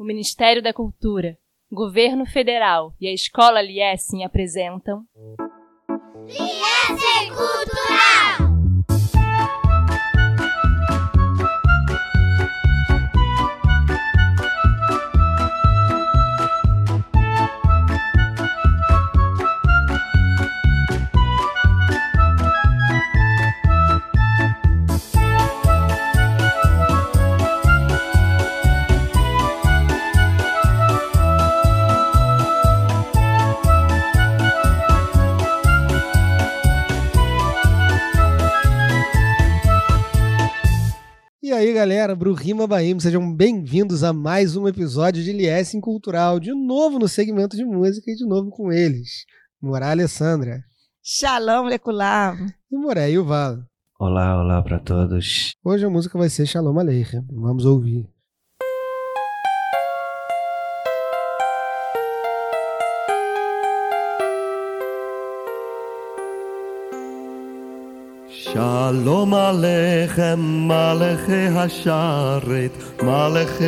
o Ministério da Cultura, Governo Federal e a Escola Liessing apresentam. Cultural! Galera, Brurima Baim, sejam bem-vindos a mais um episódio de Liessing Cultural, de novo no segmento de música e de novo com eles, Morá Alessandra Shalom Leculam. e Moré Yuval. Olá, olá para todos. Hoje a música vai ser Shalom Aleichem, vamos ouvir. שלום עליכם מלאכי השרת, מלאכי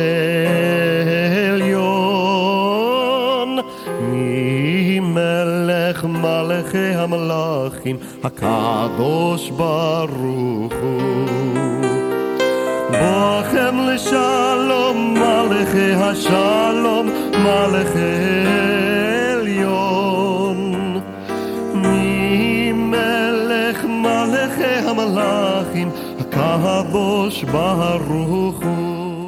עליון. ממלך מלאכי המלאכים, הקדוש ברוך הוא. בואכם לשלום, מלאכי השלום, מלאכי המלאכים, הקדוש ברוך הוא.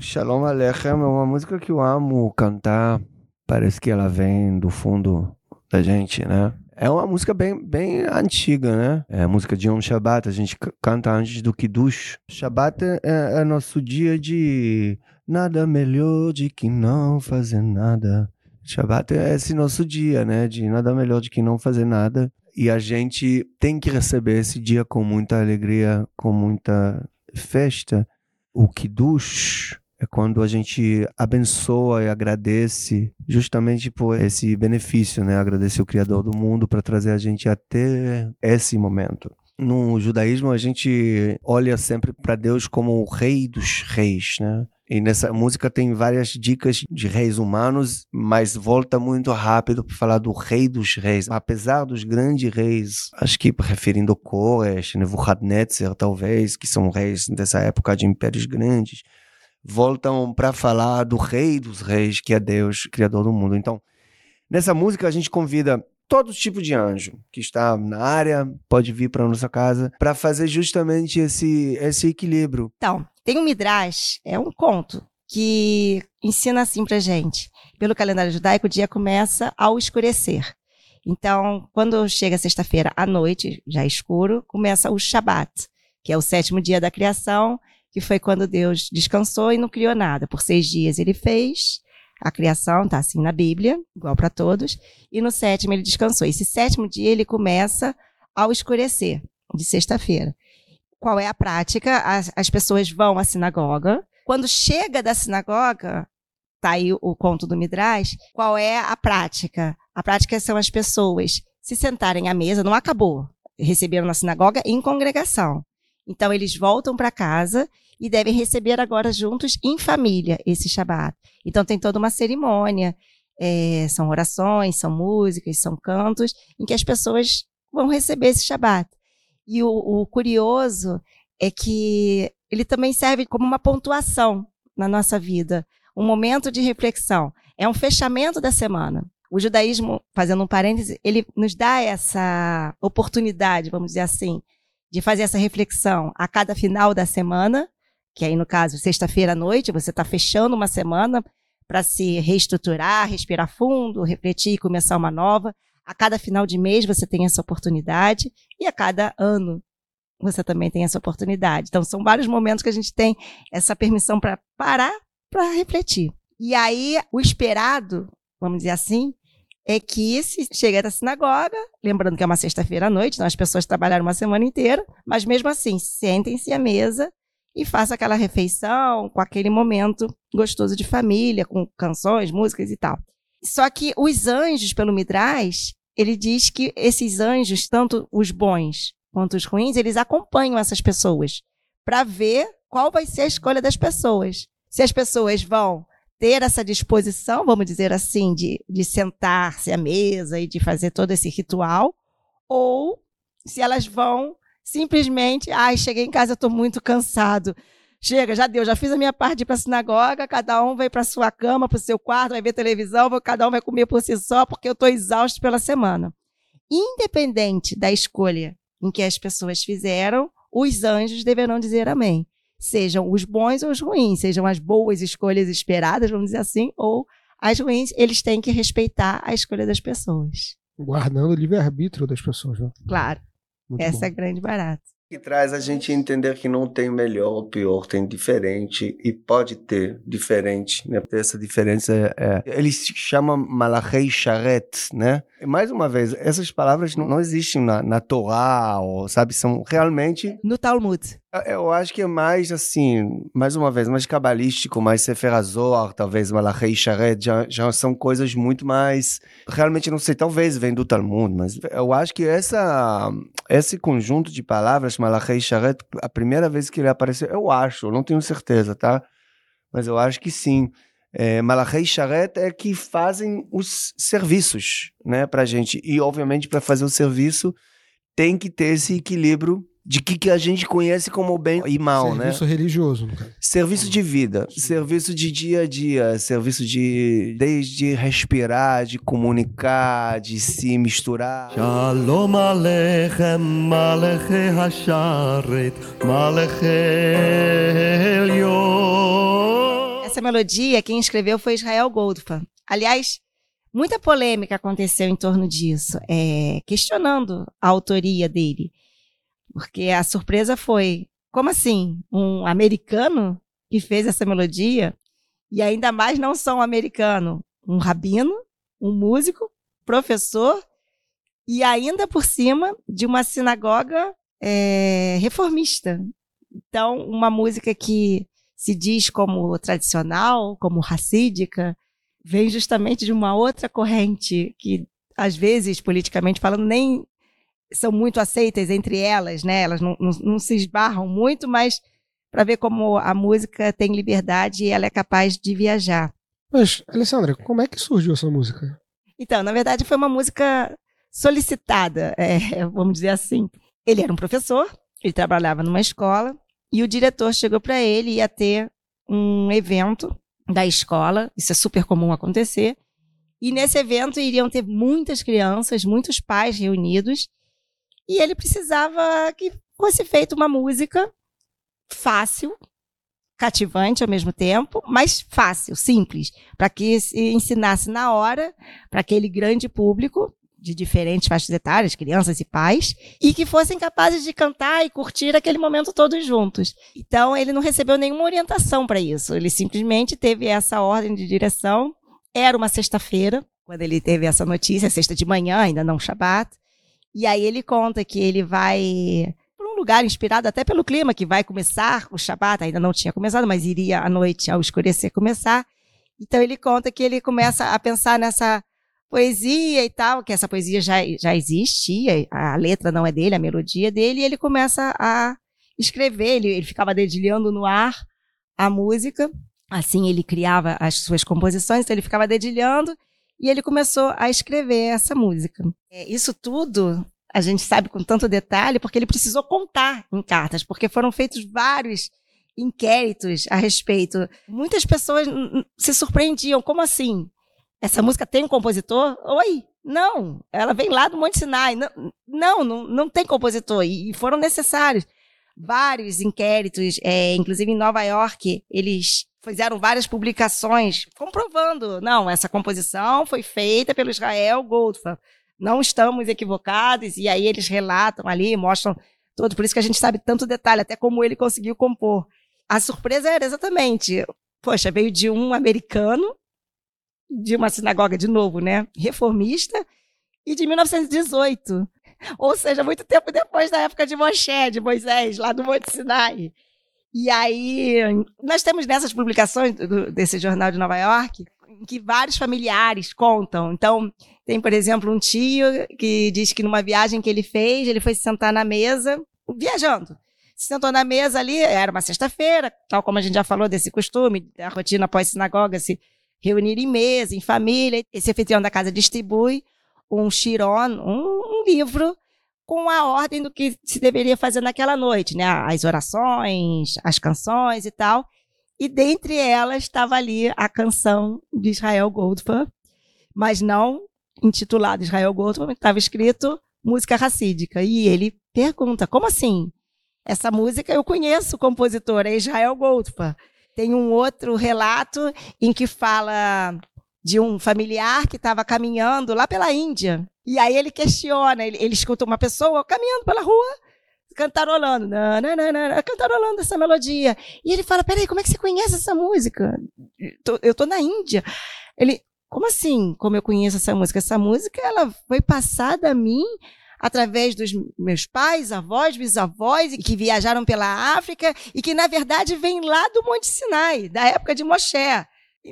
Shalom Aleichem é uma música que eu amo cantar. Parece que ela vem do fundo da gente, né? É uma música bem, bem antiga, né? É a música de Yom Shabbat, a gente c- canta antes do Kiddush. Shabbat é, é nosso dia de nada melhor de que não fazer nada. Shabbat é esse nosso dia, né? De nada melhor de que não fazer nada. E a gente tem que receber esse dia com muita alegria, com muita festa. O Kiddush é quando a gente abençoa e agradece justamente por esse benefício, né? Agradecer o Criador do mundo para trazer a gente até esse momento. No judaísmo, a gente olha sempre para Deus como o rei dos reis, né? E nessa música tem várias dicas de reis humanos, mas volta muito rápido para falar do rei dos reis. Apesar dos grandes reis, acho que referindo Koresh, Nebuchadnezzar, talvez, que são reis dessa época de impérios grandes, voltam para falar do rei dos reis, que é Deus, criador do mundo. Então, nessa música a gente convida todo tipo de anjo que está na área, pode vir para nossa casa, para fazer justamente esse, esse equilíbrio. Então, tem um Midrash, é um conto, que ensina assim pra gente. Pelo calendário judaico, o dia começa ao escurecer. Então, quando chega sexta-feira à noite, já escuro, começa o Shabat, que é o sétimo dia da criação, que foi quando Deus descansou e não criou nada. Por seis dias ele fez a criação, tá assim na Bíblia, igual para todos, e no sétimo ele descansou. Esse sétimo dia ele começa ao escurecer, de sexta-feira. Qual é a prática? As, as pessoas vão à sinagoga. Quando chega da sinagoga, tá aí o, o conto do Midrash, qual é a prática? A prática são as pessoas se sentarem à mesa, não acabou. Receberam na sinagoga em congregação. Então eles voltam para casa e devem receber agora juntos em família esse Shabat. Então tem toda uma cerimônia, é, são orações, são músicas, são cantos, em que as pessoas vão receber esse Shabat. E o, o curioso é que ele também serve como uma pontuação na nossa vida, um momento de reflexão. É um fechamento da semana. O judaísmo, fazendo um parêntese, ele nos dá essa oportunidade, vamos dizer assim, de fazer essa reflexão a cada final da semana, que aí no caso, sexta-feira à noite, você está fechando uma semana para se reestruturar, respirar fundo, refletir e começar uma nova. A cada final de mês você tem essa oportunidade e a cada ano você também tem essa oportunidade. Então são vários momentos que a gente tem essa permissão para parar para refletir. E aí o esperado, vamos dizer assim, é que se chega da sinagoga, lembrando que é uma sexta-feira à noite, então as pessoas trabalharam uma semana inteira, mas mesmo assim, sentem-se à mesa e façam aquela refeição com aquele momento gostoso de família, com canções, músicas e tal. Só que os anjos, pelo Midrash, ele diz que esses anjos, tanto os bons quanto os ruins, eles acompanham essas pessoas para ver qual vai ser a escolha das pessoas. se as pessoas vão ter essa disposição, vamos dizer assim, de, de sentar-se à mesa e de fazer todo esse ritual, ou se elas vão simplesmente, ai, cheguei em casa, estou muito cansado. Chega, já deu, já fiz a minha parte de ir para a sinagoga, cada um vai para sua cama, para o seu quarto, vai ver televisão, cada um vai comer por si só, porque eu estou exausto pela semana. Independente da escolha em que as pessoas fizeram, os anjos deverão dizer amém. Sejam os bons ou os ruins, sejam as boas escolhas esperadas, vamos dizer assim, ou as ruins, eles têm que respeitar a escolha das pessoas. Guardando o livre-arbítrio das pessoas, né? Claro. Muito Essa bom. é a grande barata. que traz a gente entender que não tem melhor ou pior, tem diferente e pode ter diferente, né? Essa diferença é, é ele se chama Malachei Sharet, né? E mais uma vez, essas palavras não, não existem na, na Torá, ou, sabe? São realmente No Talmud. Eu acho que é mais assim, mais uma vez, mais cabalístico, mais Sefer Azor, talvez Malachei Sharet, já, já são coisas muito mais. Realmente não sei, talvez vem do Talmud, mas eu acho que essa, esse conjunto de palavras, Malachei Sharet, a primeira vez que ele apareceu, eu acho, eu não tenho certeza, tá? Mas eu acho que sim. É, Malachei Sharet é que fazem os serviços, né, pra gente. E, obviamente, para fazer o serviço, tem que ter esse equilíbrio de que, que a gente conhece como bem e mal, serviço né? Serviço religioso, no caso. Serviço de vida, serviço de dia a dia, serviço de desde respirar, de comunicar, de se misturar. Shalom aleichem, malechei hasharet, malechei elyon. Essa melodia quem escreveu foi Israel Goldfarb. Aliás, muita polêmica aconteceu em torno disso, é, questionando a autoria dele. Porque a surpresa foi: como assim? Um americano que fez essa melodia? E ainda mais não só um americano, um rabino, um músico, professor, e ainda por cima de uma sinagoga é, reformista. Então, uma música que se diz como tradicional, como racídica, vem justamente de uma outra corrente que, às vezes, politicamente falando, nem são muito aceitas entre elas, né? Elas não, não, não se esbarram muito, mas para ver como a música tem liberdade e ela é capaz de viajar. Mas, Alessandra, como é que surgiu essa música? Então, na verdade, foi uma música solicitada, é, vamos dizer assim. Ele era um professor, ele trabalhava numa escola, e o diretor chegou para ele, ia ter um evento da escola, isso é super comum acontecer, e nesse evento iriam ter muitas crianças, muitos pais reunidos, e ele precisava que fosse feita uma música fácil, cativante ao mesmo tempo, mas fácil, simples, para que se ensinasse na hora para aquele grande público de diferentes faixas etárias, crianças e pais, e que fossem capazes de cantar e curtir aquele momento todos juntos. Então, ele não recebeu nenhuma orientação para isso. Ele simplesmente teve essa ordem de direção. Era uma sexta-feira, quando ele teve essa notícia, sexta de manhã, ainda não Shabat. E aí ele conta que ele vai para um lugar inspirado até pelo clima, que vai começar o Shabat, ainda não tinha começado, mas iria à noite, ao escurecer, começar. Então ele conta que ele começa a pensar nessa poesia e tal, que essa poesia já, já existia, a letra não é dele, a melodia é dele, e ele começa a escrever, ele, ele ficava dedilhando no ar a música, assim ele criava as suas composições, então ele ficava dedilhando, e ele começou a escrever essa música. É, isso tudo a gente sabe com tanto detalhe porque ele precisou contar em cartas, porque foram feitos vários inquéritos a respeito. Muitas pessoas se surpreendiam, como assim? Essa música tem um compositor? Oi, não, ela vem lá do Monte Sinai. Não, não, não, não tem compositor. E foram necessários vários inquéritos, é, inclusive em Nova York, eles fizeram várias publicações comprovando, não, essa composição foi feita pelo Israel Goldfarb. Não estamos equivocados, e aí eles relatam ali, mostram todo, por isso que a gente sabe tanto detalhe, até como ele conseguiu compor. A surpresa era exatamente, poxa, veio de um americano, de uma sinagoga de novo, né, reformista, e de 1918. Ou seja, muito tempo depois da época de Moshe, de Moisés, lá do Monte Sinai. E aí, nós temos nessas publicações do, desse jornal de Nova York, em que vários familiares contam. Então, tem, por exemplo, um tio que diz que numa viagem que ele fez, ele foi se sentar na mesa, viajando. sentou na mesa ali, era uma sexta-feira, tal como a gente já falou desse costume, da rotina pós-sinagoga, se reunir em mesa, em família. Esse anfitrião da casa distribui um Chiron, um, um livro com a ordem do que se deveria fazer naquela noite, né? As orações, as canções e tal. E dentre elas estava ali a canção de Israel Goldfarb, mas não intitulada Israel Goldfarb, estava escrito música racídica. E ele pergunta: como assim? Essa música eu conheço o compositor, é Israel Goldfarb. Tem um outro relato em que fala de um familiar que estava caminhando lá pela Índia. E aí ele questiona, ele, ele escuta uma pessoa caminhando pela rua, cantarolando, nananana, cantarolando essa melodia. E ele fala: Peraí, como é que você conhece essa música? Eu tô na Índia. Ele, como assim? Como eu conheço essa música? Essa música ela foi passada a mim através dos meus pais, avós, bisavós, que viajaram pela África e que, na verdade, vem lá do Monte Sinai, da época de Moshe.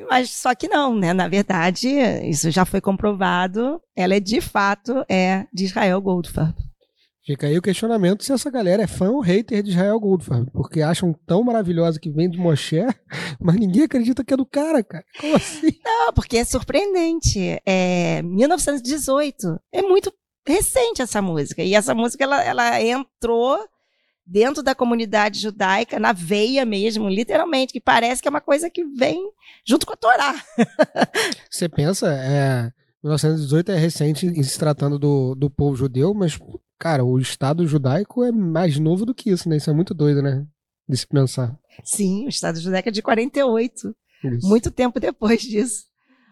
Mas só que não, né? Na verdade, isso já foi comprovado. Ela é de fato é de Israel Goldfarb. Fica aí o questionamento se essa galera é fã ou hater de Israel Goldfarb, porque acham tão maravilhosa que vem de Moshe, mas ninguém acredita que é do cara, cara. Como assim? Não, porque é surpreendente. É 1918. É muito recente essa música. E essa música ela, ela entrou dentro da comunidade judaica, na veia mesmo, literalmente, que parece que é uma coisa que vem junto com a Torá. Você pensa, é, 1918 é recente em se tratando do, do povo judeu, mas, cara, o Estado judaico é mais novo do que isso, né? Isso é muito doido, né? De se pensar. Sim, o Estado judaico é de 48. Isso. Muito tempo depois disso.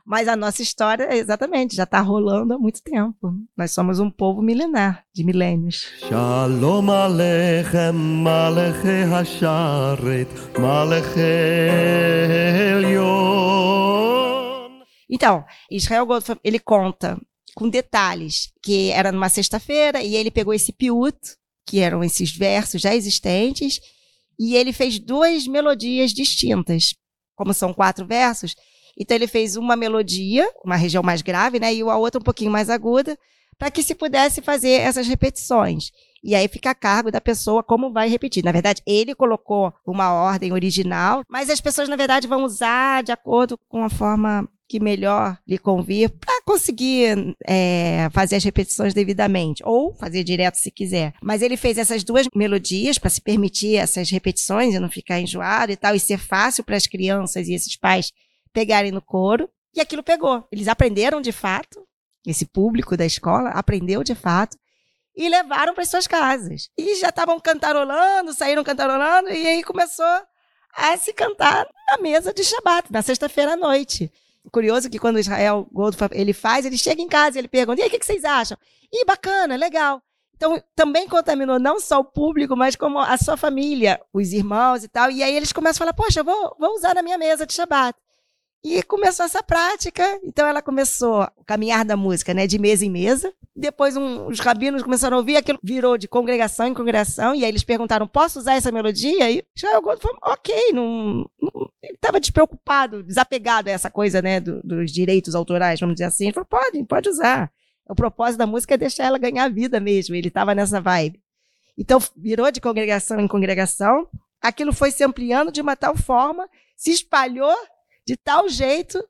Mas a nossa história, exatamente, já está rolando há muito tempo. Nós somos um povo milenar, de milênios. Shalom Aleichem, Maleche Hasharet, Maleche Então, Israel Goldfrapp, ele conta com detalhes que era numa sexta-feira e ele pegou esse piut, que eram esses versos já existentes, e ele fez duas melodias distintas. Como são quatro versos, então ele fez uma melodia, uma região mais grave, né, e a outra um pouquinho mais aguda, para que se pudesse fazer essas repetições. E aí fica a cargo da pessoa como vai repetir. Na verdade, ele colocou uma ordem original, mas as pessoas, na verdade, vão usar de acordo com a forma que melhor lhe convir para conseguir é, fazer as repetições devidamente, ou fazer direto se quiser. Mas ele fez essas duas melodias para se permitir essas repetições e não ficar enjoado e tal, e ser fácil para as crianças e esses pais pegarem no couro. E aquilo pegou. Eles aprenderam de fato, esse público da escola aprendeu de fato, e levaram para suas casas. E já estavam cantarolando, saíram cantarolando, e aí começou a se cantar na mesa de Shabat, na sexta-feira à noite. Curioso que quando Israel Goldfarb ele faz, ele chega em casa e ele pergunta: e aí, o que, que vocês acham? Ih, bacana, legal. Então, também contaminou não só o público, mas como a sua família, os irmãos e tal. E aí eles começam a falar: poxa, eu vou, vou usar na minha mesa de Shabat. E começou essa prática. Então ela começou o caminhar da música, né, de mesa em mesa. Depois um, os rabinos começaram a ouvir, aquilo virou de congregação em congregação. E aí eles perguntaram: posso usar essa melodia? E Israel Gold falou: ok, não, ele estava despreocupado, desapegado a essa coisa, né, do, dos direitos autorais, vamos dizer assim. Ele falou: pode, pode usar. O propósito da música é deixar ela ganhar vida mesmo. Ele estava nessa vibe. Então virou de congregação em congregação. Aquilo foi se ampliando de uma tal forma, se espalhou de tal jeito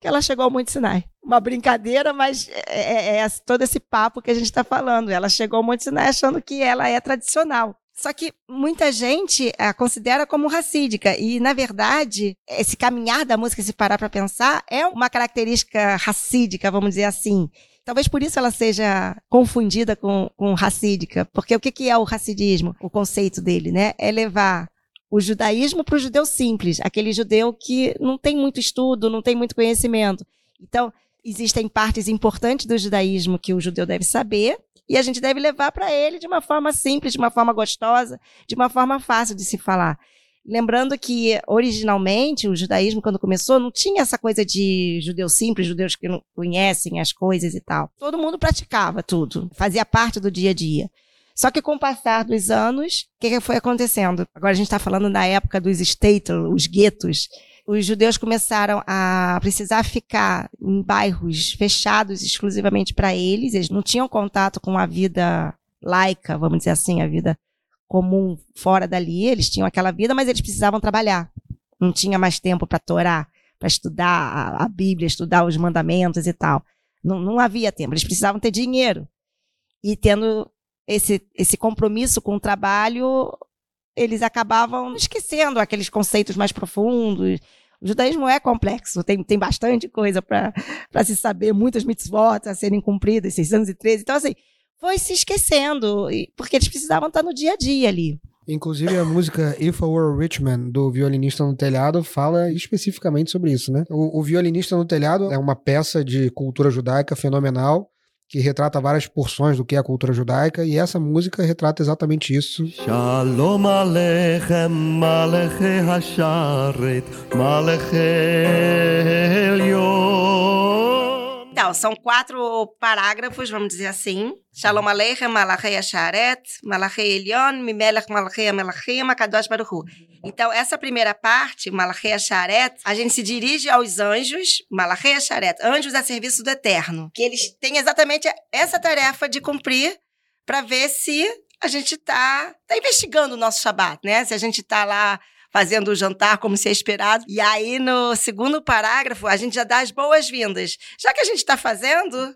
que ela chegou ao Monte Sinai. Uma brincadeira, mas é, é, é todo esse papo que a gente está falando. Ela chegou ao Monte Sinai achando que ela é tradicional. Só que muita gente a considera como racídica. E, na verdade, esse caminhar da música, se parar para pensar, é uma característica racídica, vamos dizer assim. Talvez por isso ela seja confundida com, com racídica. Porque o que, que é o racidismo? O conceito dele, né? É levar o judaísmo para o judeu simples, aquele judeu que não tem muito estudo, não tem muito conhecimento. Então, existem partes importantes do judaísmo que o judeu deve saber e a gente deve levar para ele de uma forma simples, de uma forma gostosa, de uma forma fácil de se falar. Lembrando que, originalmente, o judaísmo, quando começou, não tinha essa coisa de judeu simples, judeus que não conhecem as coisas e tal. Todo mundo praticava tudo, fazia parte do dia a dia. Só que com o passar dos anos, o que, que foi acontecendo? Agora a gente está falando da época dos stater, os guetos. Os judeus começaram a precisar ficar em bairros fechados exclusivamente para eles. Eles não tinham contato com a vida laica, vamos dizer assim, a vida comum fora dali, eles tinham aquela vida, mas eles precisavam trabalhar. Não tinha mais tempo para torar, para estudar a, Bíblia, estudar os mandamentos e tal. Não, não havia tempo, eles precisavam ter dinheiro. E tendo esse, esse compromisso com o trabalho, eles acabavam esquecendo aqueles conceitos mais profundos. O judaísmo é complexo, tem, tem bastante coisa para se saber, muitas mitzvot a serem cumpridas, 613. Então, assim, foi se esquecendo, porque eles precisavam estar no dia a dia ali. Inclusive a música If I Were a Rich Man, do Violinista no Telhado, fala especificamente sobre isso, né? O, o Violinista no Telhado é uma peça de cultura judaica fenomenal, que retrata várias porções do que é a cultura judaica, e essa música retrata exatamente isso. Shalom Aleichem, Maleche Hasharet, Maleche então, são quatro parágrafos, vamos dizer assim. Shalom Aleichem, Malachei Asharet, Malachei Elion, Mimelech Malachei Amelachim, Akadosh Baruch Então, essa primeira parte, Malachei Asharet, a gente se dirige aos anjos, Malachei Asharet, anjos a serviço do Eterno, que eles têm exatamente essa tarefa de cumprir para ver se a gente está tá investigando o nosso Shabat, né? Se a gente está lá fazendo o jantar como se é esperado. E aí, no segundo parágrafo, a gente já dá as boas-vindas. Já que a gente está fazendo,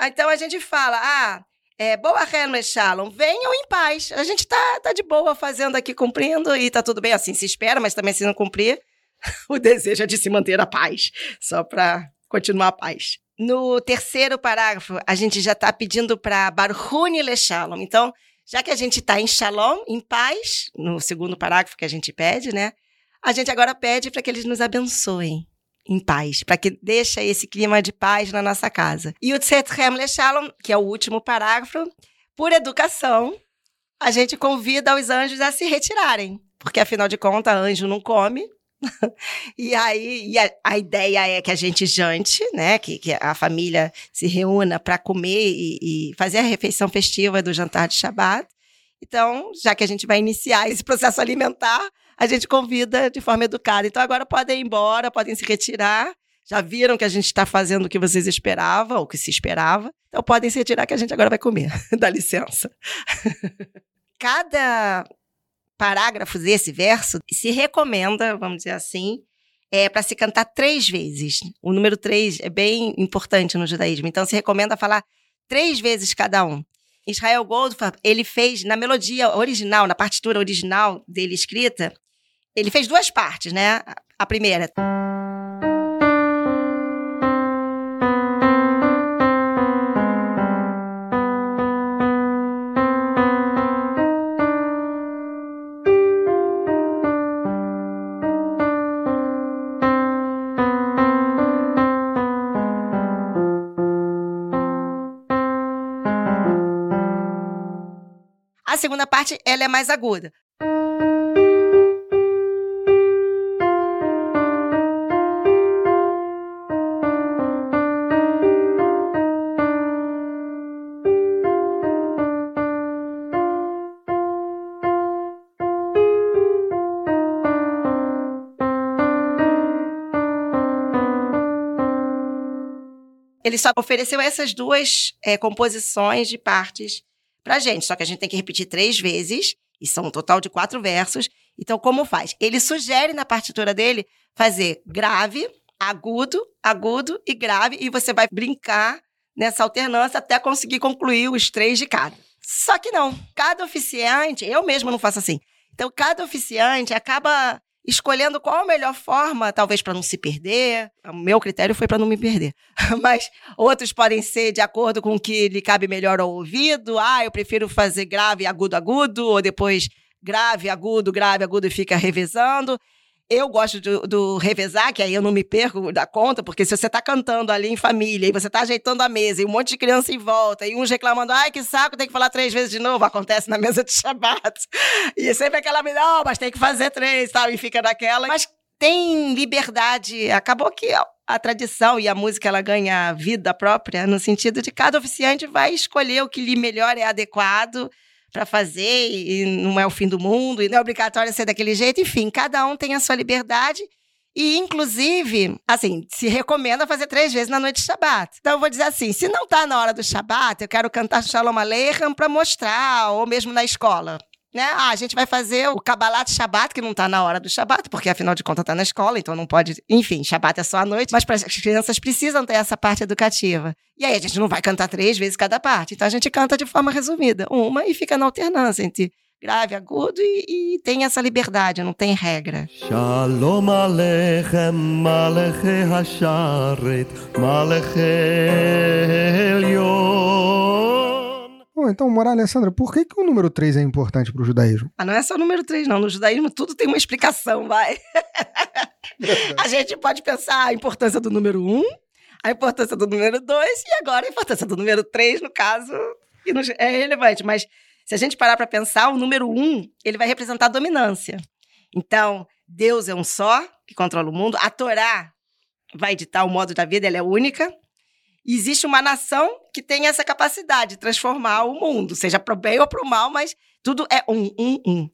então a gente fala: ah, é, boa Helmer Shalom, venham em paz. A gente tá, tá de boa fazendo aqui, cumprindo, e tá tudo bem, assim se espera, mas também se não cumprir, o desejo é de se manter a paz, só para continuar a paz. No terceiro parágrafo, a gente já está pedindo para Barhuni Le Shalom. Então, já que a gente está em shalom, em paz, no segundo parágrafo que a gente pede, né? A gente agora pede para que eles nos abençoem em paz, para que deixe esse clima de paz na nossa casa. E o Tsetchem Le Shalom, que é o último parágrafo, por educação, a gente convida os anjos a se retirarem, porque afinal de contas, anjo não come, e aí e a, a, ideia é que a gente jante, né? Que, que a família se reúna para comer e, e, fazer a refeição festiva do jantar de Shabat. Então, já que a gente vai iniciar esse processo alimentar, a gente convida de forma educada. Então, agora podem ir embora, podem se retirar. Já viram que a gente está fazendo o que vocês esperavam, ou que se esperava. Então, podem se retirar que a gente agora vai comer. Dá licença. Cada parágrafos desse verso se recomenda, vamos dizer assim, é para se cantar três vezes. O número três é bem importante no judaísmo, então se recomenda falar três vezes cada um. Israel Goldfarb, ele fez na melodia original, na partitura original dele escrita, ele fez duas partes, né? A primeira. Segunda parte ela é mais aguda. ele só ofereceu essas duas é, composições de partes pra gente. Só que a gente tem que repetir três vezes, e são um total de quatro versos. Então, como faz? Ele sugere na partitura dele fazer grave, agudo, agudo e grave, e você vai brincar nessa alternância até conseguir concluir os três de cada. Só que não. Cada oficiante, eu mesmo não faço assim. Então, cada oficiante acaba escolhendo qual a melhor forma, talvez para não se perder. O meu critério foi para não me perder. Mas outros podem ser de acordo com o que lhe cabe melhor ao ouvido. Ah, eu prefiro fazer grave, agudo, agudo, ou depois grave, agudo, grave, agudo e fica revezando. Eu gosto do, do, revezar, que aí eu não me perco da conta, porque se você está cantando ali em família e você está ajeitando a mesa e um monte de criança em volta e uns reclamando, ai que saco, tem que falar três vezes de novo, acontece na mesa de Shabbat. E sempre aquela, não, mas tem que fazer três, tal, e fica naquela. Mas tem liberdade, acabou que a tradição e a música ela ganha vida própria, no sentido de cada oficiante vai escolher o que lhe melhor é adequado para fazer e não é o fim do mundo e não é obrigatório ser daquele jeito. Enfim, cada um tem a sua liberdade. E, inclusive, assim, se recomenda fazer três vezes na noite de Shabat. Então, eu vou dizer assim: se não está na hora do Shabat, eu quero cantar Shalom Aleichem para mostrar, ou mesmo na escola. Né? Ah, a gente vai fazer o Kabbalat Shabbat, que não está na hora do Shabbat, porque afinal de contas está na escola, então não pode. Enfim, Shabbat é só à noite, mas as crianças precisam ter essa parte educativa. E aí a gente não vai cantar três vezes cada parte, então a gente canta de forma resumida, uma e fica na alternância entre grave, agudo e, e tem essa liberdade, não tem regra. Shalom Aleichem, Maleche Hasharet, Maleche Elyon. Então, Mora Alessandra, por que, que o número 3 é importante pro judaísmo? Ah, não é só o número 3, não. No judaísmo tudo tem uma explicação, vai. a gente pode pensar a importância do número 1, a importância do número 2 e agora a importância do número 3, no caso, que é relevante. Mas se a gente parar para pensar, o número 1, ele vai representar a dominância. Então, Deus é um só, que controla o mundo. A Torá vai ditar o modo da vida, ela é única. Existe uma nação que tem essa capacidade de transformar o mundo, seja para o bem ou para o mal, mas tudo é um, um, um.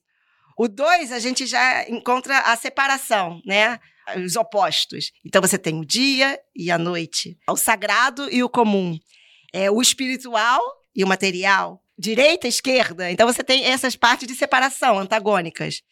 O dois, a gente já encontra a separação, né? Os opostos. Então você tem o dia e a noite, o sagrado e o comum, é o espiritual e o material, direita e esquerda. Então você tem essas partes de separação antagônicas.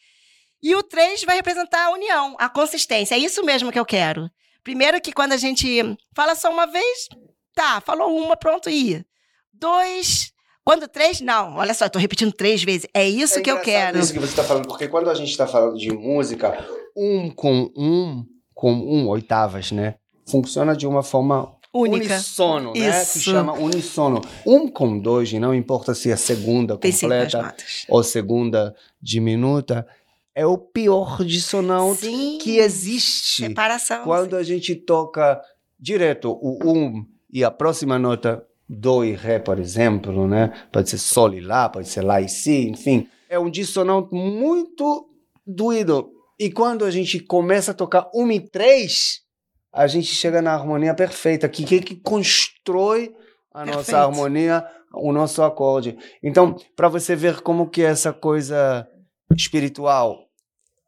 E o três vai representar a união, a consistência. É isso mesmo que eu quero. Primeiro que quando a gente fala só uma vez, tá, falou uma, pronto, ia. Dois, quando três, não. Olha só, eu tô repetindo três vezes. É isso que eu quero. Isso que você está falando, porque quando a gente está falando de música, um com um, com um, oitavas, né? Funciona de uma forma Única. unissono, né? Que Isso. chama unissono. Um com dois, e não importa se é segunda nas completa ou segunda diminuta, é o pior dissonante Sim. que existe. Separação. Quando a gente toca direto o um e a próxima nota do e ré, por exemplo, né? Pode ser sol e lá, pode ser lá e si, enfim. É um dissonante muito doído. E quando a gente começa a tocar um e três, a gente chega na harmonia perfeita, que que, que constrói a Perfeito. nossa harmonia, o nosso acorde. Então, para você ver como que essa coisa espiritual,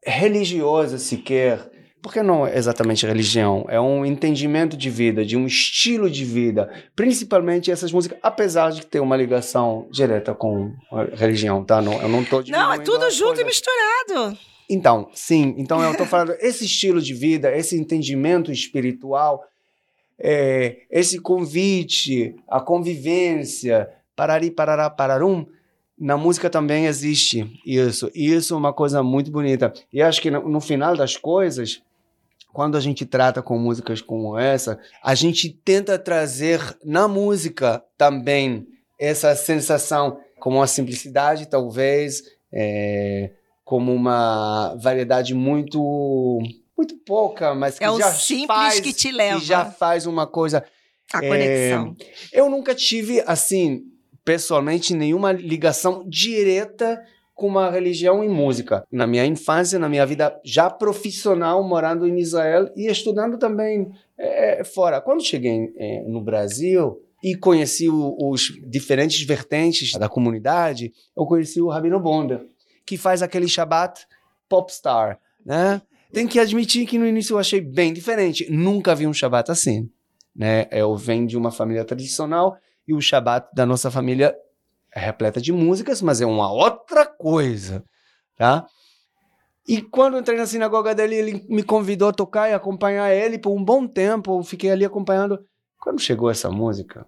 religiosa sequer, porque não é exatamente religião, é um entendimento de vida, de um estilo de vida, principalmente essas músicas, apesar de ter uma ligação direta com a religião, tá? Não, eu não tô Não, é tudo junto e coisa. misturado. Então, sim. Então, eu estou falando, esse estilo de vida, esse entendimento espiritual, é, esse convite, a convivência, parari, parará, pararum, na música também existe isso. E isso é uma coisa muito bonita. E acho que no, no final das coisas, quando a gente trata com músicas como essa, a gente tenta trazer na música também essa sensação, como uma simplicidade, talvez, é, como uma variedade muito muito pouca, mas que É o já simples faz, que te leva. que já faz uma coisa A É, conexão. eu nunca tive, assim, pessoalmente, nenhuma ligação direta com uma religião e música. Na minha infância, na minha vida já profissional, morando em Israel e estudando também eh, fora. Quando cheguei eh, no Brasil e conheci o- os diferentes vertentes da comunidade, eu conheci o Rabino Bonder, que faz aquele Shabbat popstar, né? Tem que admitir que no início eu achei bem diferente. Nunca vi um Shabbat assim né? Eu venho de uma família tradicional e o Shabat da nossa família é repleta de músicas, mas é uma outra coisa, tá? E quando eu entrei na sinagoga dele, ele me convidou a tocar e acompanhar ele por um bom tempo. Eu fiquei ali acompanhando. Quando chegou essa música,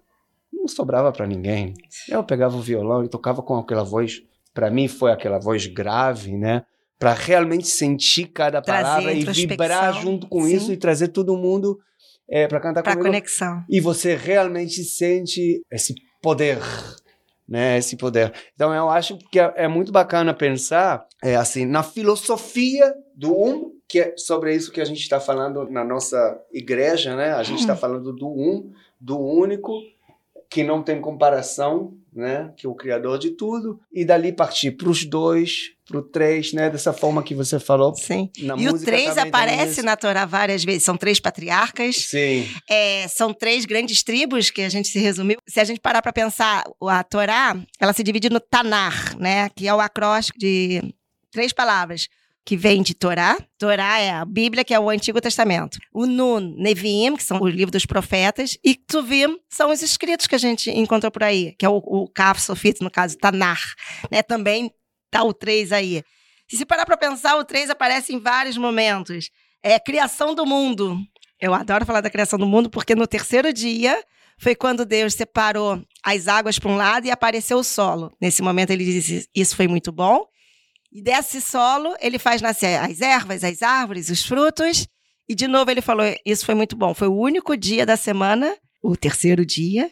não sobrava para ninguém. Eu pegava o violão e tocava com aquela voz. Para mim foi aquela voz grave, né? Para realmente sentir cada palavra e vibrar junto com sim. isso e trazer todo mundo é, para cantar Para comigo conexão. e você realmente sente esse poder, né? Esse poder. Então eu acho que é, é muito bacana pensar, é assim, na filosofia do um, que é sobre isso que a gente está falando na nossa igreja, né? A gente está falando do um, do único, que não tem comparação, né? Que é o criador de tudo, e dali partir para os dois, para o três, né? Dessa forma que você falou. Sim. Na e o música três também tem aparece isso. na Torá várias vezes. São três patriarcas. Sim. É, são três grandes tribos que a gente se resumiu. Se a gente parar para pensar, a Torá, ela se divide no Tanar, né? Que é o acróstico de três palavras. Que vem de Torá. Torá é a Bíblia, que é o Antigo Testamento. O Nun, Neviim, que são o livro dos profetas. E Tuvim são os escritos que a gente encontrou por aí, que é o, o Kaf Sofit, no caso, Tanar. Né? Também tá o 3 aí? Se parar pra pensar, o 3 aparece em vários momentos. É criação do mundo. Eu adoro falar da criação do mundo porque no terceiro dia foi quando Deus separou as águas para um lado e apareceu o solo. Nesse momento ele disse: Isso foi muito bom. E desse solo ele faz nascer as ervas, as árvores, os frutos. E de novo ele falou: Isso foi muito bom. Foi o único dia da semana, o terceiro dia,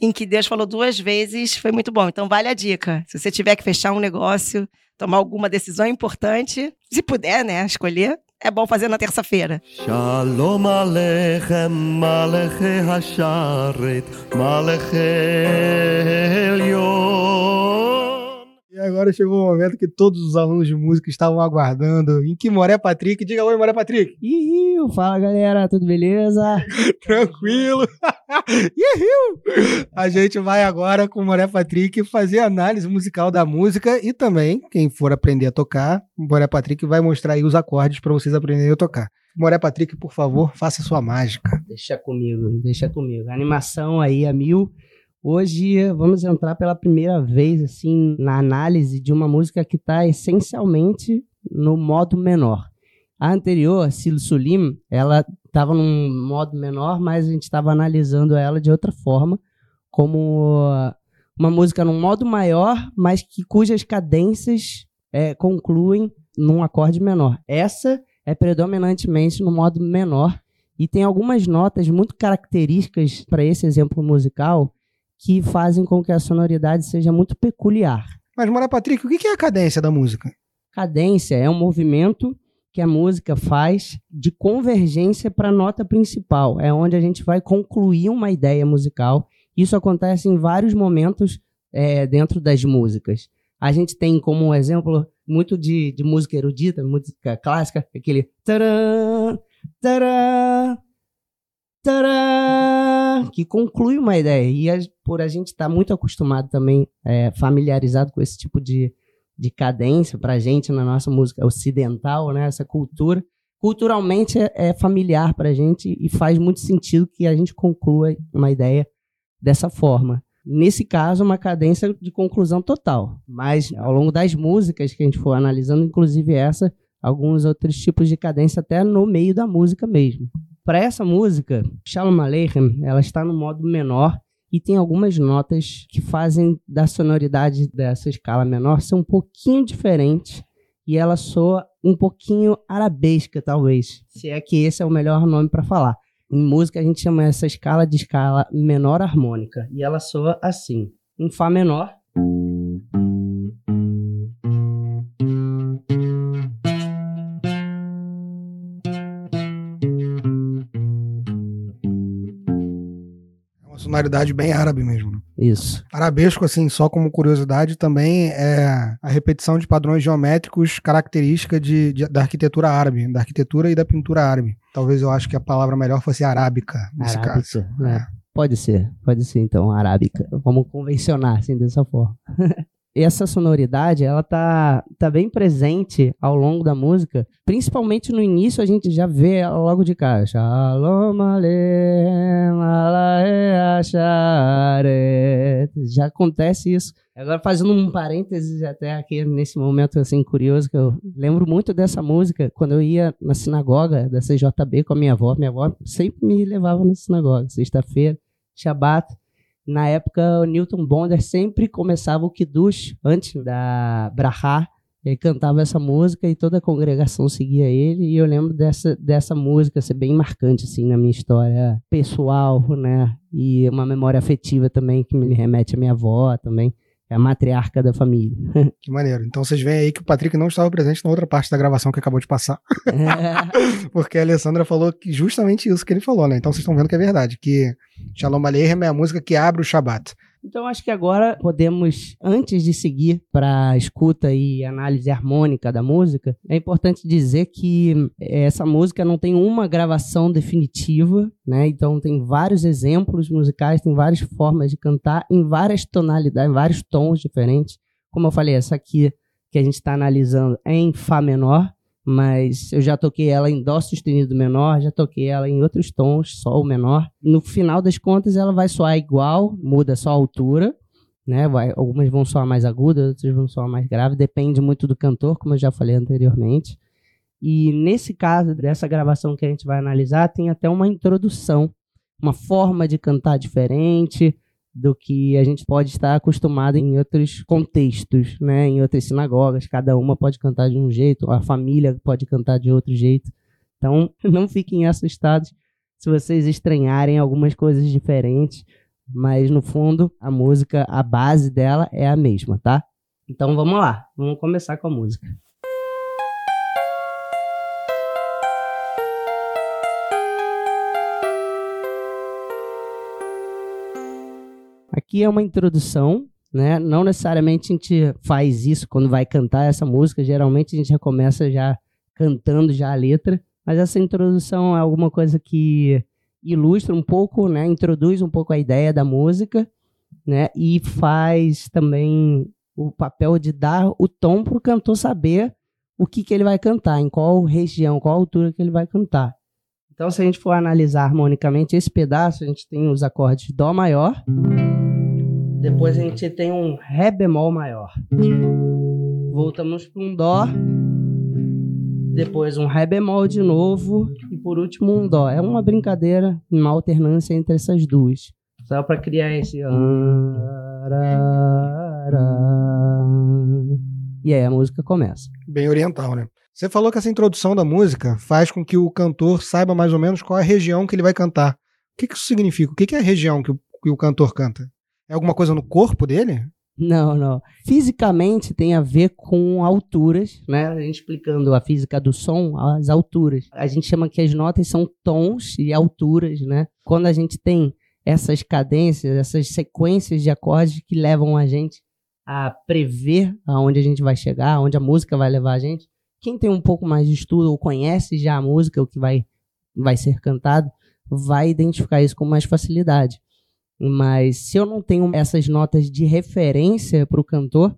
em que Deus falou duas vezes, foi muito bom. Então, vale a dica. Se você tiver que fechar um negócio, tomar alguma decisão importante, se puder, né, escolher, é bom fazer na terça-feira. Shalom Alechem, Malech Hasharet, Malech Elyon. E agora chegou o momento que todos os alunos de música estavam aguardando. Em que Moré Patrick? Diga oi, Moré Patrick. Ihiu, fala galera, tudo beleza? Tranquilo. Ihiu. A gente vai agora com o Moré Patrick fazer análise musical da música e também, quem for aprender a tocar, o Moré Patrick vai mostrar aí os acordes para vocês aprenderem a tocar. Moré Patrick, por favor, faça sua mágica. Deixa comigo, deixa comigo. Animação aí a mil. Hoje vamos entrar pela primeira vez assim na análise de uma música que está essencialmente no modo menor. A anterior, Sil Sulim, ela estava num modo menor, mas a gente estava analisando ela de outra forma, como uma música num modo maior, mas que cujas cadências é, concluem num acorde menor. Essa é predominantemente no modo menor e tem algumas notas muito características para esse exemplo musical que fazem com que a sonoridade seja muito peculiar. Mas, Moré Patrick, o que é a cadência da música? Cadência é um movimento que a música faz de convergência para a nota principal. É onde a gente vai concluir uma ideia musical. Isso acontece em vários momentos é, dentro das músicas. A gente tem como exemplo muito de, de música erudita, música clássica, aquele tarã, tarã, que conclui uma ideia. E a- por a gente estar muito acostumado também, é, familiarizado com esse tipo de, de cadência para a gente na nossa música ocidental, né? Essa cultura, culturalmente é, é familiar para a gente e faz muito sentido que a gente conclua uma ideia dessa forma. Nesse caso, uma cadência de conclusão total. Mas ao longo das músicas que a gente for analisando, inclusive essa, alguns outros tipos de cadência até no meio da música mesmo. Para essa música, Shalom Aleichem, ela está no modo menor e tem algumas notas que fazem da sonoridade dessa escala menor ser um pouquinho diferente e ela soa um pouquinho arabesca, talvez. Se é que esse é o melhor nome para falar. Em música a gente chama essa escala de escala menor harmônica e ela soa assim: em Fá menor, sonoridade bem árabe mesmo. né? isso. Arabesco, assim, só como curiosidade, também é a repetição de padrões geométricos característica de, de- da arquitetura árabe, da arquitetura e da pintura árabe. Talvez eu acho que a palavra melhor fosse arábica, nesse caso. Arábica, né? Pode ser, pode ser então, arábica. Vamos convencionar assim dessa forma. Essa sonoridade, ela tá, tá bem presente ao longo da música, principalmente no início a gente já vê logo de cara. Shalom. Já acontece isso. Agora fazendo um parênteses até aqui nesse momento assim curioso que eu lembro muito dessa música quando eu ia na sinagoga da CJB com a minha avó. Minha avó sempre me levava na sinagoga, sexta-feira, Shabat. Na época, o Newton Bonder sempre começava o Kiddush antes da Brahá. Ele cantava essa música e toda a congregação seguia ele. E eu lembro dessa, dessa música ser bem marcante assim na minha história pessoal, né? E uma memória afetiva também que me remete à minha avó também. É a matriarca da família. Que maneiro. Então vocês veem aí que o Patrick não estava presente na outra parte da gravação que acabou de passar. Porque a Alessandra falou que justamente isso que ele falou, né? Então vocês estão vendo que é verdade, que Shalom Aleichem é a música que abre o Shabat. Então acho que agora podemos, antes de seguir para a escuta e análise harmônica da música, é importante dizer que essa música não tem uma gravação definitiva, né? Então tem vários exemplos musicais, tem várias formas de cantar em várias tonalidades, em vários tons diferentes. Como eu falei, essa aqui que a gente está analisando é em Fá menor, mas eu já toquei ela em Dó sustenido menor, já toquei ela em outros tons, Sol menor. No final das contas, ela vai soar igual, muda só a altura, né? Vai, algumas vão soar mais agudas, outras vão soar mais graves, depende muito do cantor, como eu já falei anteriormente. E nesse caso dessa gravação que a gente vai analisar, tem até uma introdução, uma forma de cantar diferente do que a gente pode estar acostumado em outros contextos, né? Em outras sinagogas, cada uma pode cantar de um jeito, a família pode cantar de outro jeito. Então, não fiquem assustados se vocês estranharem algumas coisas diferentes, mas no fundo a música, a base dela é a mesma, tá? Então vamos lá, vamos começar com a música. Aqui é uma introdução, né? Não necessariamente a gente faz isso quando vai cantar essa música, geralmente a gente já começa já cantando já a letra, mas essa introdução é alguma coisa que ilustra um pouco, né? Introduz um pouco a ideia da música, né? E faz também o papel de dar o tom para o cantor saber o que, que ele vai cantar, em qual região, qual altura que ele vai cantar. Então, se a gente for analisar harmonicamente esse pedaço, a gente tem os acordes Dó maior, depois a gente tem um Ré bemol maior. Voltamos para um Dó, depois um Ré bemol de novo e por último um Dó. É uma brincadeira, uma alternância entre essas duas. Só para criar esse. E aí a música começa. Bem oriental, né? Você falou que essa introdução da música faz com que o cantor saiba mais ou menos qual é a região que ele vai cantar. O que, que isso significa? O que, que é a região que o, que o cantor canta? É alguma coisa no corpo dele? Não, não. Fisicamente tem a ver com alturas, né? A gente explicando a física do som, as alturas. A gente chama que as notas são tons e alturas, né? Quando a gente tem essas cadências, essas sequências de acordes que levam a gente a prever aonde a gente vai chegar, aonde a música vai levar a gente, quem tem um pouco mais de estudo ou conhece já a música, o que vai, vai ser cantado, vai identificar isso com mais facilidade. Mas se eu não tenho essas notas de referência para o cantor,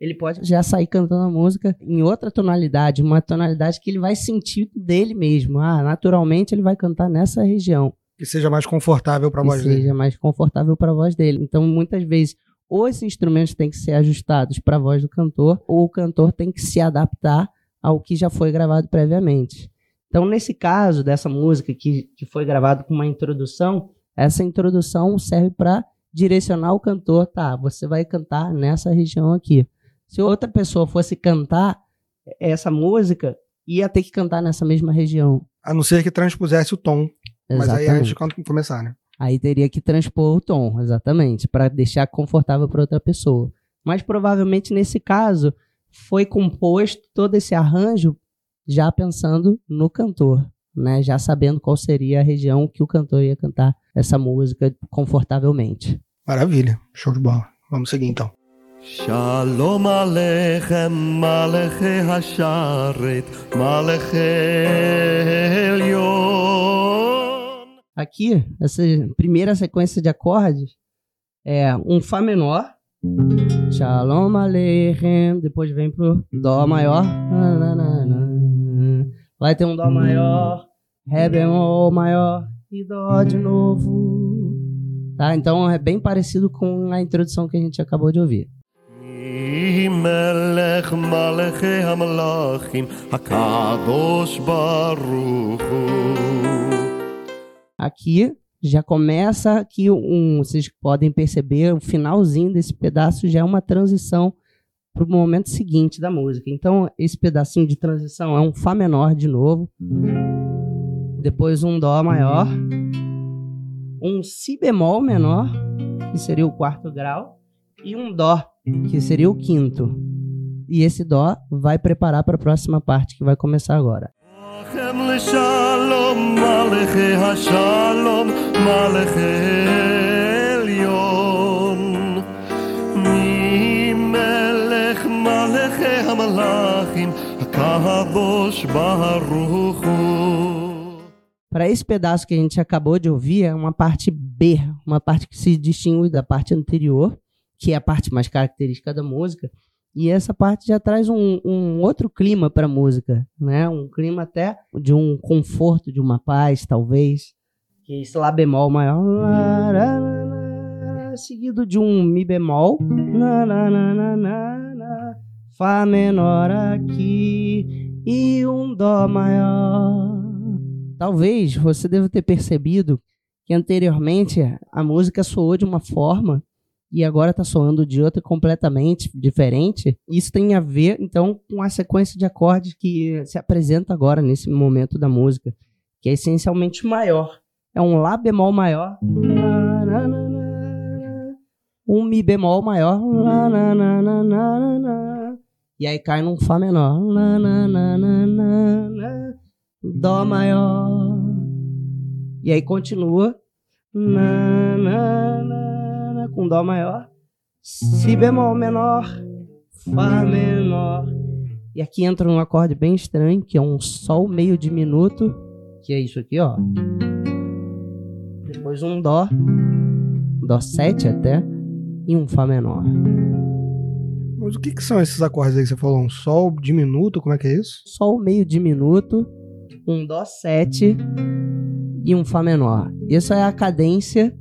ele pode já sair cantando a música em outra tonalidade, uma tonalidade que ele vai sentir dele mesmo. Ah, naturalmente ele vai cantar nessa região. Que seja mais confortável para a voz dele. Que seja mais confortável para a voz dele. Então, muitas vezes, ou esses instrumentos têm que ser ajustados para a voz do cantor, ou o cantor tem que se adaptar ao que já foi gravado previamente. Então, nesse caso dessa música que, que foi gravado com uma introdução, essa introdução serve para direcionar o cantor, tá? Você vai cantar nessa região aqui. Se outra pessoa fosse cantar essa música, ia ter que cantar nessa mesma região. A não ser que transpusesse o tom. Exatamente. Mas aí antes de começar, né? Aí teria que transpor o tom, exatamente, para deixar confortável para outra pessoa. Mas provavelmente nesse caso, foi composto todo esse arranjo já pensando no cantor, né? Já sabendo qual seria a região que o cantor ia cantar essa música confortavelmente. Maravilha, show de bola. Vamos seguir então. Shalom Aleichem Maleche Hasharet Maleche Elyon Aqui, essa primeira sequência de acordes é um Fá menor, Shalom Aleichem. Depois vem pro Dó maior. Vai ter um Dó maior, Ré bemol maior e Dó de novo. Tá? Então é bem parecido com a introdução que a gente acabou de ouvir. מלך מלכי המלאכים, הקדוש ברוך הוא. Aqui já começa aqui um, vocês podem perceber o finalzinho desse pedaço já é uma transição para o momento seguinte da música. Então esse pedacinho de transição é um fá menor de novo, depois um dó maior, um si bemol menor que seria o quarto grau e um dó que seria o quinto. E esse dó vai preparar para a próxima parte que vai começar agora. לשלום מלכי השלום מלכי עליון ממלך מלכי המלאכים הקדוש ברוך הוא para esse pedaço que a gente acabou de ouvir, é uma parte B, uma parte que se distingue da parte anterior, que é a parte mais característica da música, e essa parte já traz um, um outro clima para a música, né? Um clima até de um conforto, de uma paz, talvez. Que esse lá bemol maior. seguido de um Mi bemol, Fá menor aqui e um Dó maior. Talvez você deva ter percebido que anteriormente a música soou de uma forma e agora está soando de outra completamente diferente. Isso tem a ver, então, com a sequência de acordes que se apresenta agora nesse momento da música, que é essencialmente maior. É um Lá bemol maior, um Mi bemol maior, e aí cai num Fá menor. Dó maior. E aí continua. Na, na, na, na, com Dó maior. Si bemol menor. Fá menor. E aqui entra um acorde bem estranho, que é um Sol meio diminuto. Que é isso aqui, ó. Depois um Dó. Dó 7 até. E um Fá menor. Mas o que, que são esses acordes aí que você falou? Um sol diminuto, como é que é isso? Sol meio diminuto, um Dó 7 e um Fá menor. Isso é a cadência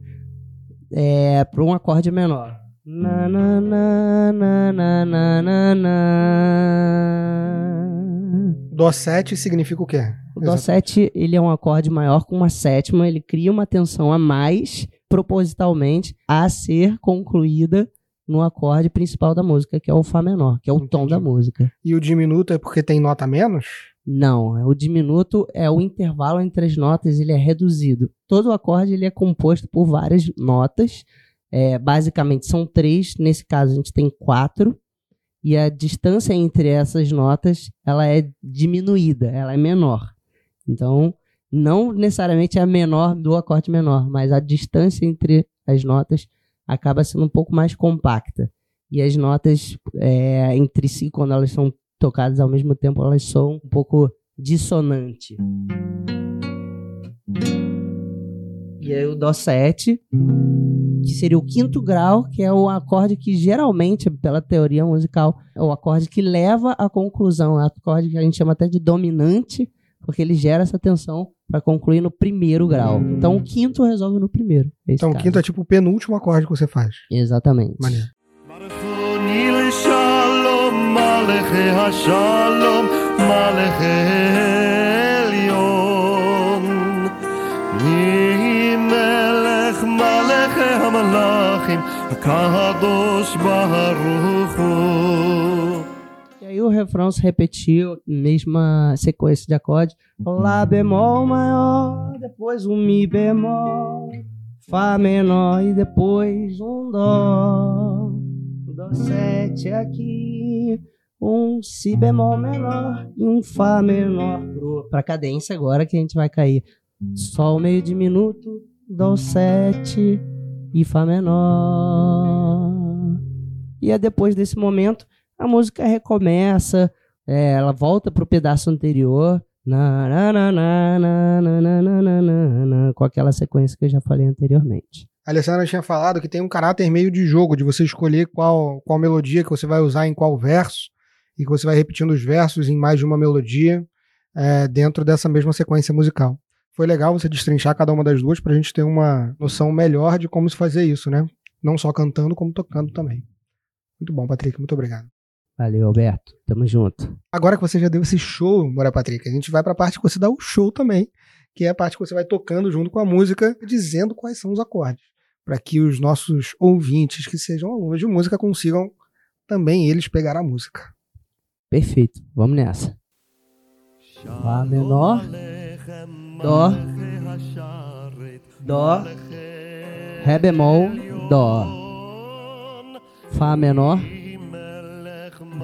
é, para um acorde menor. Na, na, na, na, na, na, na. Dó 7 significa o quê? O Dó 7 ele é um acorde maior com uma sétima, ele cria uma tensão a mais propositalmente a ser concluída no acorde principal da música, que é o Fá menor, que é o Entendi. tom da música. E o diminuto é porque tem nota menos? Não, o diminuto é o intervalo entre as notas, ele é reduzido. Todo acorde ele é composto por várias notas, é, basicamente são três, nesse caso a gente tem quatro, e a distância entre essas notas ela é diminuída, ela é menor. Então, não necessariamente é a menor do acorde menor, mas a distância entre as notas acaba sendo um pouco mais compacta. E as notas é, entre si, quando elas são tocadas ao mesmo tempo, elas são um pouco dissonante. E aí o Dó 7, que seria o quinto grau, que é o acorde que geralmente, pela teoria musical, é o acorde que leva à conclusão, é o acorde que a gente chama até de dominante, porque ele gera essa tensão para concluir no primeiro grau. Então o quinto resolve no primeiro. É Então o caso. quinto é tipo o penúltimo acorde que você faz. Exatamente. Maneiro. לשלום, מלאכי השלום, מלאכי עליון. מי מלך מלאכי המלאכים, הקדוש ברוך הוא. E aí o refrão se repetiu, mesma sequência de acorde. Lá bemol maior, depois um mi bemol, fá menor e depois um dó. Dó sete aqui, um si bemol menor e um fá menor para cadência agora que a gente vai cair sol meio diminuto dó 7 e fá menor e é depois desse momento a música recomeça é, ela volta para o pedaço anterior na, na, na, com aquela sequência que eu já falei anteriormente. A Alessandra tinha falado que tem um caráter meio de jogo, de você escolher qual, qual melodia que você vai usar em qual verso e que você vai repetindo os versos em mais de uma melodia é, dentro dessa mesma sequência musical. Foi legal você destrinchar cada uma das duas para a gente ter uma noção melhor de como se fazer isso, né? Não só cantando, como tocando também. Muito bom, Patrick, muito obrigado. Valeu, Alberto. Tamo junto. Agora que você já deu esse show, Bora Patrick, a gente vai para a parte que você dá o show também, que é a parte que você vai tocando junto com a música, dizendo quais são os acordes, para que os nossos ouvintes que sejam alunos de música consigam também eles pegar a música. Perfeito. Vamos nessa. Fá menor, Dó, Dó, Ré bemol, Dó, Fá menor,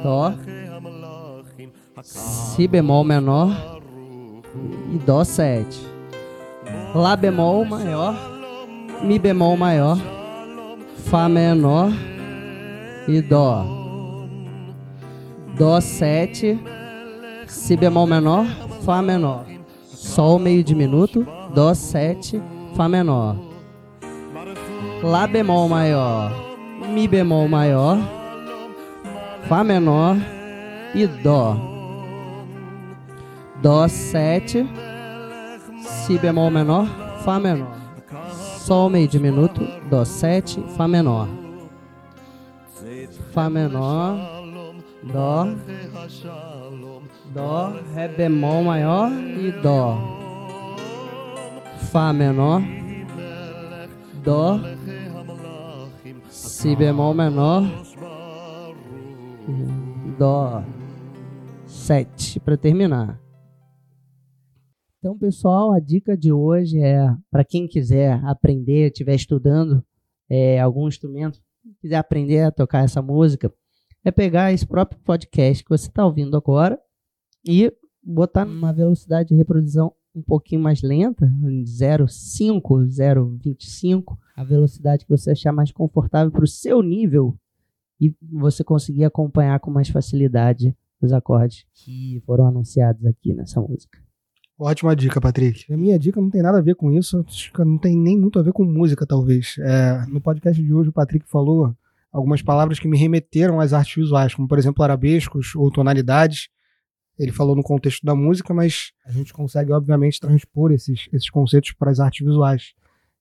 Dó, Si bemol menor. E Dó 7. Lá bemol maior, Mi bemol maior, Fá menor. E Dó. Dó 7, Si bemol menor, Fá menor. Sol meio diminuto, Dó 7, Fá menor. Lá bemol maior, Mi bemol maior, Fá menor e Dó. Dó 7, Si bemol menor, Fá menor. Sol meio diminuto, Dó 7, Fá menor. Fá menor, Dó, Dó, Ré bemol maior e Dó. Fá menor, Dó, Si bemol menor, Dó 7 para terminar. Então, pessoal, a dica de hoje é para quem quiser aprender, estiver estudando é, algum instrumento, quiser aprender a tocar essa música, é pegar esse próprio podcast que você está ouvindo agora e botar numa velocidade de reprodução um pouquinho mais lenta, 0,5, 0,25, a velocidade que você achar mais confortável para o seu nível e você conseguir acompanhar com mais facilidade os acordes que foram anunciados aqui nessa música. Ótima dica, Patrick. A minha dica não tem nada a ver com isso, não tem nem muito a ver com música, talvez. É, no podcast de hoje, o Patrick falou algumas palavras que me remeteram às artes visuais, como, por exemplo, arabescos ou tonalidades. Ele falou no contexto da música, mas a gente consegue, obviamente, transpor esses, esses conceitos para as artes visuais.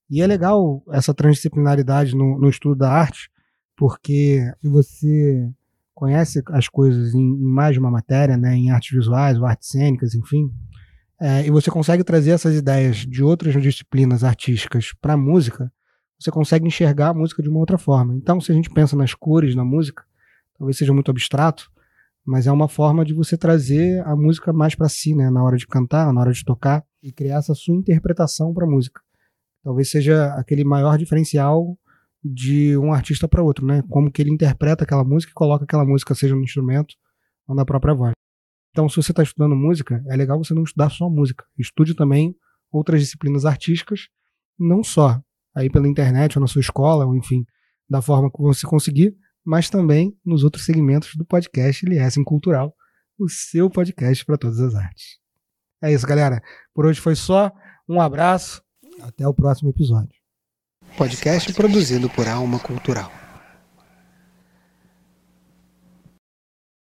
E é legal essa transdisciplinaridade no, no estudo da arte, porque se você conhece as coisas em, em mais de uma matéria, né, em artes visuais ou artes cênicas, enfim, é, e você consegue trazer essas ideias de outras disciplinas artísticas para a música, você consegue enxergar a música de uma outra forma. Então, se a gente pensa nas cores na música, talvez seja muito abstrato, mas é uma forma de você trazer a música mais para si, né, na hora de cantar, na hora de tocar e criar essa sua interpretação para a música. Talvez seja aquele maior diferencial de um artista para outro, né? Como que ele interpreta aquela música e coloca aquela música seja no instrumento ou na própria voz. Então, se você está estudando música, é legal você não estudar só música. Estude também outras disciplinas artísticas, não só aí pela internet ou na sua escola, ou enfim, da forma que você conseguir, mas também nos outros segmentos do podcast Liesen Cultural, o seu podcast para todas as artes. É isso, galera. Por hoje foi só. Um abraço. Até o próximo episódio. Podcast produzido por Alma Cultural.